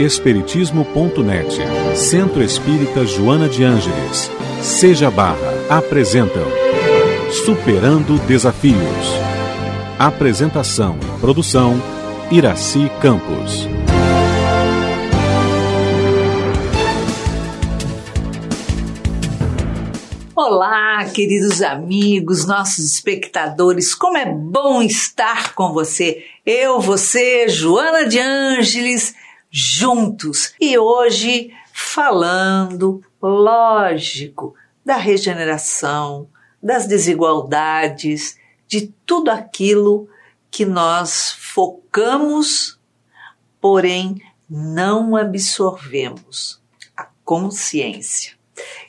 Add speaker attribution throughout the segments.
Speaker 1: Espiritismo.net, Centro Espírita Joana de Ângeles, Seja Barra, apresentam Superando Desafios. Apresentação e produção, Iraci Campos.
Speaker 2: Olá, queridos amigos, nossos espectadores, como é bom estar com você. Eu, você, Joana de Ângeles, juntos. E hoje falando, lógico, da regeneração, das desigualdades, de tudo aquilo que nós focamos, porém não absorvemos a consciência.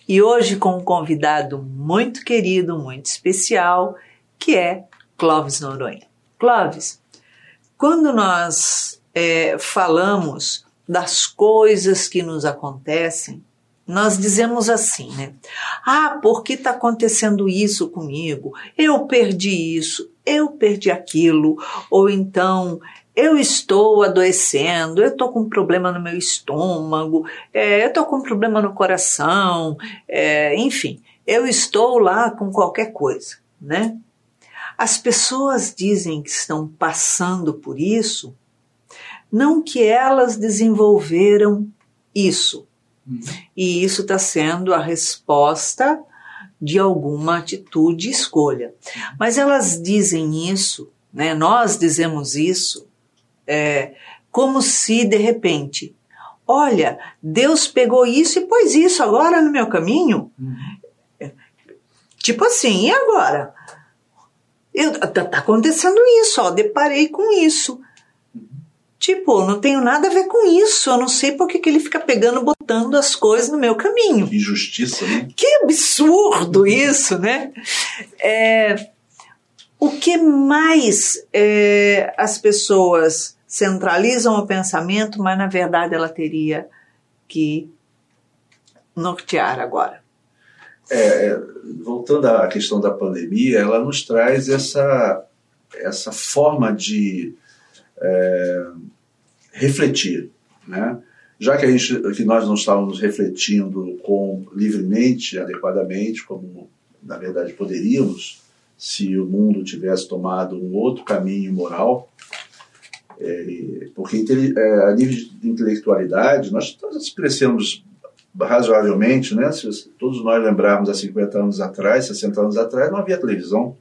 Speaker 2: E hoje com um convidado muito querido, muito especial, que é Clóvis Noronha. Clóvis, quando nós é, falamos das coisas que nos acontecem, nós dizemos assim, né? Ah, por que está acontecendo isso comigo? Eu perdi isso, eu perdi aquilo, ou então eu estou adoecendo, eu estou com um problema no meu estômago, é, eu estou com um problema no coração, é, enfim, eu estou lá com qualquer coisa, né? As pessoas dizem que estão passando por isso, não que elas desenvolveram isso. Hum. E isso está sendo a resposta de alguma atitude e escolha. Mas elas dizem isso, né? nós dizemos isso é, como se de repente, olha, Deus pegou isso e pôs isso agora no meu caminho. Uhum. Tipo assim, e agora? Eu, tá, tá acontecendo isso, ó, deparei com isso. Tipo, não tenho nada a ver com isso. Eu não sei por que, que ele fica pegando, botando as coisas no meu caminho.
Speaker 3: Que injustiça, né?
Speaker 2: Que absurdo isso, né? É, o que mais é, as pessoas centralizam o pensamento, mas na verdade ela teria que nortear agora.
Speaker 3: É, voltando à questão da pandemia, ela nos traz essa, essa forma de é, refletir, né? já que, a gente, que nós não estávamos refletindo com livremente, adequadamente, como na verdade poderíamos, se o mundo tivesse tomado um outro caminho moral, é, porque é, a nível de intelectualidade, nós, nós crescemos razoavelmente, né? Se todos nós lembrarmos há 50 anos atrás, 60 anos atrás, não havia televisão.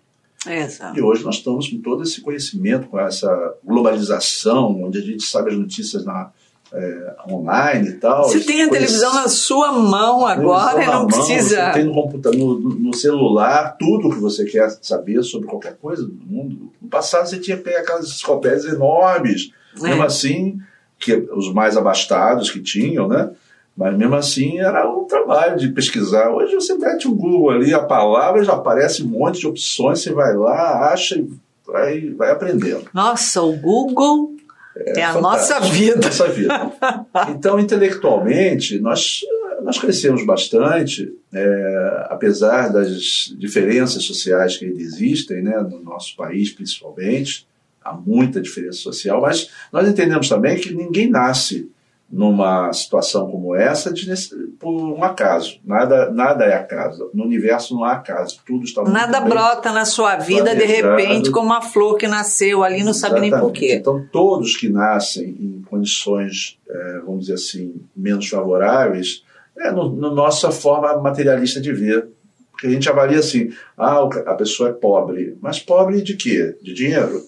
Speaker 2: Exato.
Speaker 3: E hoje nós estamos com todo esse conhecimento, com essa globalização, onde a gente sabe as notícias na, é, online e tal.
Speaker 2: Você tem a televisão na sua mão agora e não precisa.
Speaker 3: Você tem no, computador, no, no, celular tudo que você quer saber sobre qualquer coisa do mundo. No passado você tinha que pegar aquelas enciclopédias enormes, é. mesmo assim, que os mais abastados que tinham, né? Mas mesmo assim era um trabalho de pesquisar. Hoje você mete um Google ali, a palavra já aparece um monte de opções, você vai lá, acha e vai, vai aprendendo.
Speaker 2: Nossa, o Google é, é a nossa vida.
Speaker 3: Nossa vida. Então, intelectualmente, nós, nós crescemos bastante, é, apesar das diferenças sociais que ainda existem, né, no nosso país principalmente, há muita diferença social, mas nós entendemos também que ninguém nasce numa situação como essa de, por um acaso. Nada, nada é acaso. No universo não há acaso. Tudo está
Speaker 2: Nada brota na sua vida de repente como uma flor que nasceu ali, não sabe nem porquê.
Speaker 3: Então, todos que nascem em condições, é, vamos dizer assim, menos favoráveis, é no, no nossa forma materialista de ver. Porque a gente avalia assim, ah, a pessoa é pobre. Mas pobre de quê? De dinheiro?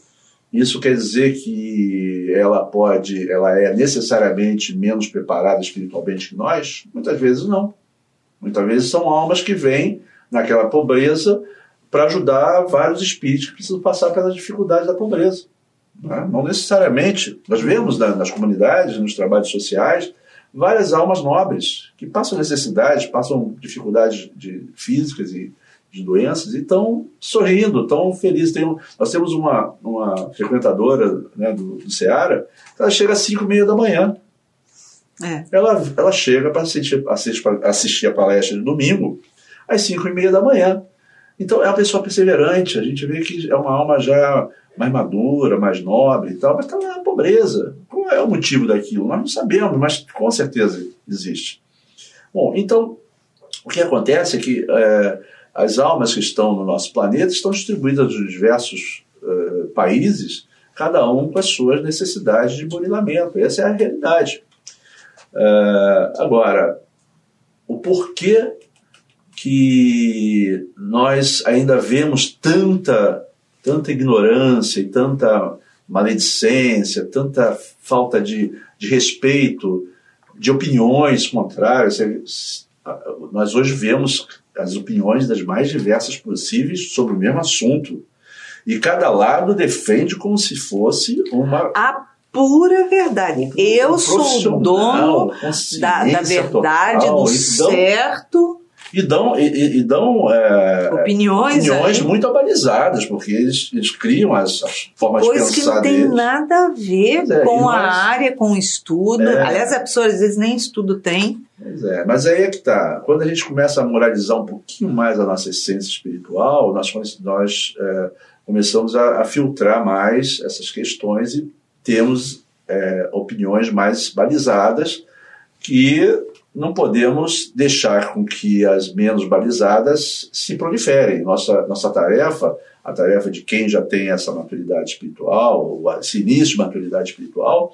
Speaker 3: Isso quer dizer que ela pode, ela é necessariamente menos preparada espiritualmente que nós? Muitas vezes não. Muitas vezes são almas que vêm naquela pobreza para ajudar vários espíritos que precisam passar pelas dificuldades da pobreza. Né? Não necessariamente. Nós vemos nas comunidades, nos trabalhos sociais, várias almas nobres que passam necessidades, passam dificuldades de, físicas e de doenças e estão sorrindo, estão felizes. Tem um, nós temos uma, uma frequentadora né, do, do Ceará, ela chega às 5 e meia da manhã. É. Ela, ela chega para assistir, assistir, assistir a palestra de domingo às 5 e meia da manhã. Então é uma pessoa perseverante, a gente vê que é uma alma já mais madura, mais nobre e tal, mas está na pobreza. Qual é o motivo daquilo? Nós não sabemos, mas com certeza existe. Bom, então, o que acontece é que é, as almas que estão no nosso planeta estão distribuídas nos diversos é, países, cada um com as suas necessidades de burilamento. Essa é a realidade. É, agora, o porquê que nós ainda vemos tanta, tanta ignorância e tanta maledicência, tanta falta de, de respeito, de opiniões contrárias. Nós hoje vemos as opiniões das mais diversas possíveis sobre o mesmo assunto. E cada lado defende como se fosse uma.
Speaker 2: A pura verdade. Eu sou o dono da, da verdade, total, do certo
Speaker 3: e dão, e, e dão é,
Speaker 2: opiniões,
Speaker 3: opiniões muito abalizadas, porque eles, eles criam as, as formas
Speaker 2: Coisa
Speaker 3: de pensar
Speaker 2: que não tem
Speaker 3: deles.
Speaker 2: nada a ver é, com nós, a área, com o estudo. É, Aliás, a pessoa às vezes nem estudo tem.
Speaker 3: Pois é, mas aí é que tá. Quando a gente começa a moralizar um pouquinho mais a nossa essência espiritual, nós, nós é, começamos a, a, filtrar mais essas questões e temos é, opiniões mais balizadas que não podemos deixar com que as menos balizadas se proliferem. Nossa, nossa tarefa, a tarefa de quem já tem essa maturidade espiritual, ou esse início de maturidade espiritual,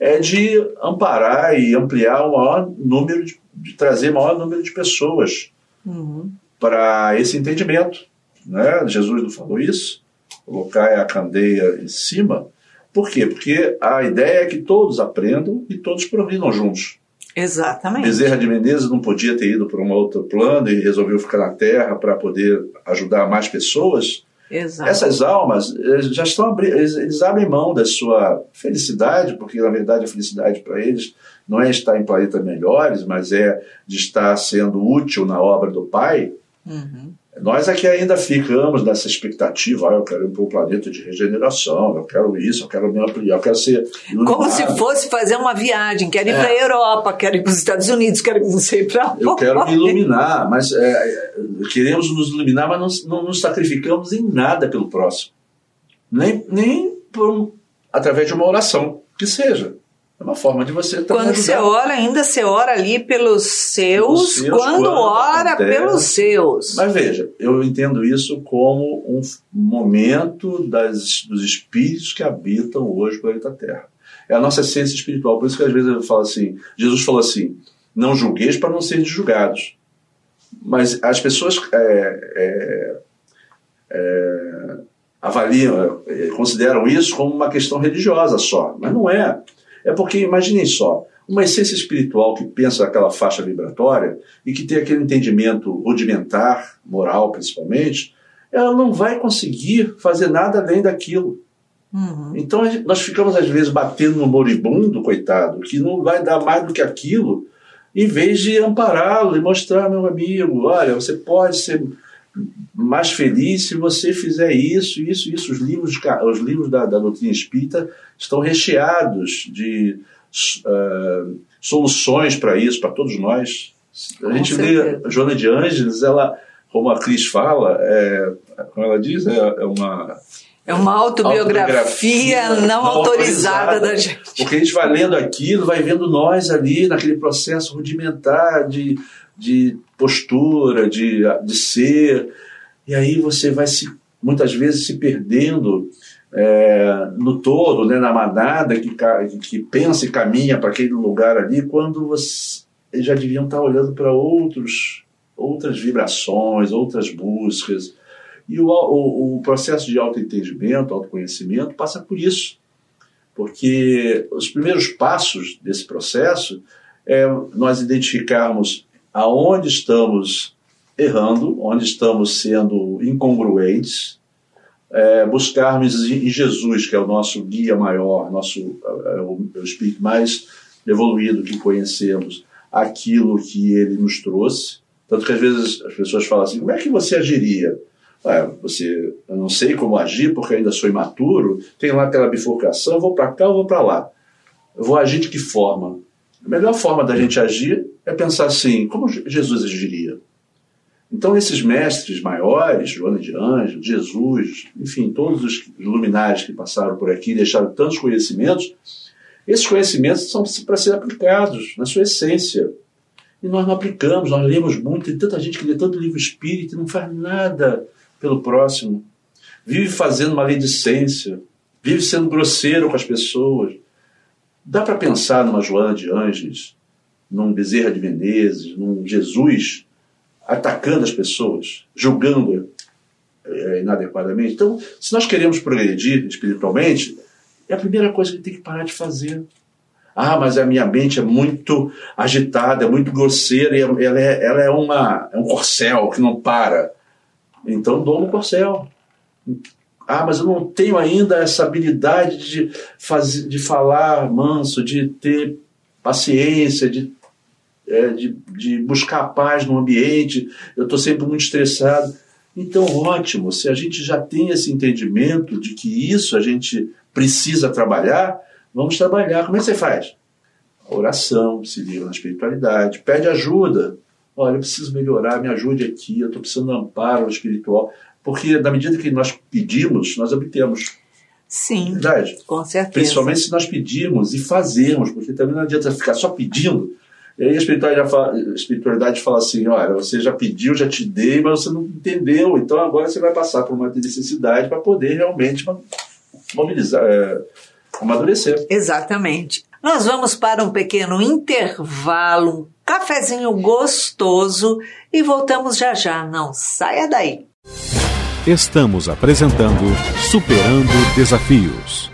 Speaker 3: é de amparar e ampliar o maior número, de, de trazer o maior número de pessoas uhum. para esse entendimento. Né? Jesus não falou isso? Colocar a candeia em cima. Por quê? Porque a ideia é que todos aprendam e todos progridam juntos.
Speaker 2: Exatamente.
Speaker 3: Bezerra de Menezes não podia ter ido para um outro plano e resolveu ficar na Terra para poder ajudar mais pessoas.
Speaker 2: Exato.
Speaker 3: Essas almas já estão eles abrem mão da sua felicidade, porque na verdade a felicidade para eles não é estar em planetas melhores, mas é de estar sendo útil na obra do Pai. Uhum. Nós aqui ainda ficamos nessa expectativa, ah, eu quero ir para um planeta de regeneração, eu quero isso, eu quero me ampliar, eu quero ser iluminado.
Speaker 2: Como se fosse fazer uma viagem, quero ir é. para a Europa, quero ir para os Estados Unidos, quero ir, não sei para
Speaker 3: Eu quero me iluminar, mas é, queremos nos iluminar, mas não, não nos sacrificamos em nada pelo próximo. Nem, nem por, através de uma oração, que seja. É uma forma de você
Speaker 2: também Quando você ora, ainda você ora ali pelos seus, seus quando, quando ora acontece. pelos seus.
Speaker 3: Mas veja, eu entendo isso como um momento das, dos espíritos que habitam hoje o planeta Terra. É a nossa essência espiritual. Por isso que às vezes eu falo assim, Jesus falou assim, não julgueis para não serem julgados. Mas as pessoas é, é, é, avaliam, é, consideram isso como uma questão religiosa só, mas não é. É porque, imaginem só, uma essência espiritual que pensa naquela faixa vibratória e que tem aquele entendimento rudimentar, moral principalmente, ela não vai conseguir fazer nada além daquilo. Uhum. Então nós ficamos às vezes batendo no moribundo, coitado, que não vai dar mais do que aquilo, em vez de ampará-lo e mostrar, meu amigo, olha, você pode ser mais feliz se você fizer isso, isso, isso. Os livros, os livros da, da doutrina espírita estão recheados de uh, soluções para isso, para todos nós. A Com gente certeza. lê Joana de Ângeles, ela, como a Cris fala, é, como ela diz, é, é uma
Speaker 2: é uma autobiografia, autobiografia não, não autorizada, autorizada da gente.
Speaker 3: Porque a gente vai lendo aquilo, vai vendo nós ali naquele processo rudimentar de, de postura, de, de ser. E aí você vai se, muitas vezes se perdendo é, no todo, né, na manada que, que pensa e caminha para aquele lugar ali, quando você, eles já deviam estar olhando para outros, outras vibrações, outras buscas. E o, o, o processo de autoentendimento, autoconhecimento, passa por isso. Porque os primeiros passos desse processo é nós identificarmos aonde estamos errando, onde estamos sendo incongruentes, é, buscarmos em Jesus, que é o nosso guia maior, nosso é, o, o espírito mais evoluído que conhecemos, aquilo que ele nos trouxe. Tanto que às vezes as pessoas falam assim: como é que você agiria? Ah, você, eu não sei como agir porque ainda sou imaturo, tem lá aquela bifurcação, vou para cá, eu vou para lá. Eu vou agir de que forma? A melhor forma da gente agir é pensar assim: como Jesus agiria? Então, esses mestres maiores, Joana de Anjos, Jesus, enfim, todos os luminares que passaram por aqui deixaram tantos conhecimentos, Esses conhecimentos são para ser aplicados na sua essência. E nós não aplicamos, nós lemos muito, tem tanta gente que lê tanto livro espírita e não faz nada pelo próximo. Vive fazendo maledicência, vive sendo grosseiro com as pessoas. Dá para pensar numa Joana de Ângeles, num Bezerra de Menezes, num Jesus atacando as pessoas, julgando é, inadequadamente. Então, se nós queremos progredir espiritualmente, é a primeira coisa que tem que parar de fazer. Ah, mas a minha mente é muito agitada, é muito grosseira, e ela é, ela é, uma, é um corcel que não para. Então, doma o corcel. Ah, mas eu não tenho ainda essa habilidade de, fazer, de falar manso, de ter paciência, de, é, de, de buscar paz no ambiente, eu estou sempre muito estressado. Então, ótimo, se a gente já tem esse entendimento de que isso a gente precisa trabalhar, vamos trabalhar. Como é que você faz? Oração, se liga na espiritualidade, pede ajuda. Olha, eu preciso melhorar, me ajude aqui, eu estou precisando de amparo espiritual. Porque na medida que nós pedimos, nós obtemos.
Speaker 2: Sim,
Speaker 3: Verdade?
Speaker 2: com certeza.
Speaker 3: Principalmente se nós pedirmos e fazermos, porque também não adianta ficar só pedindo. E aí a espiritualidade fala, a espiritualidade fala assim: olha, você já pediu, já te dei, mas você não entendeu, então agora você vai passar por uma necessidade para poder realmente mobilizar, é, amadurecer.
Speaker 2: Exatamente. Nós vamos para um pequeno intervalo, cafezinho gostoso e voltamos já já. Não saia daí.
Speaker 1: Estamos apresentando Superando Desafios.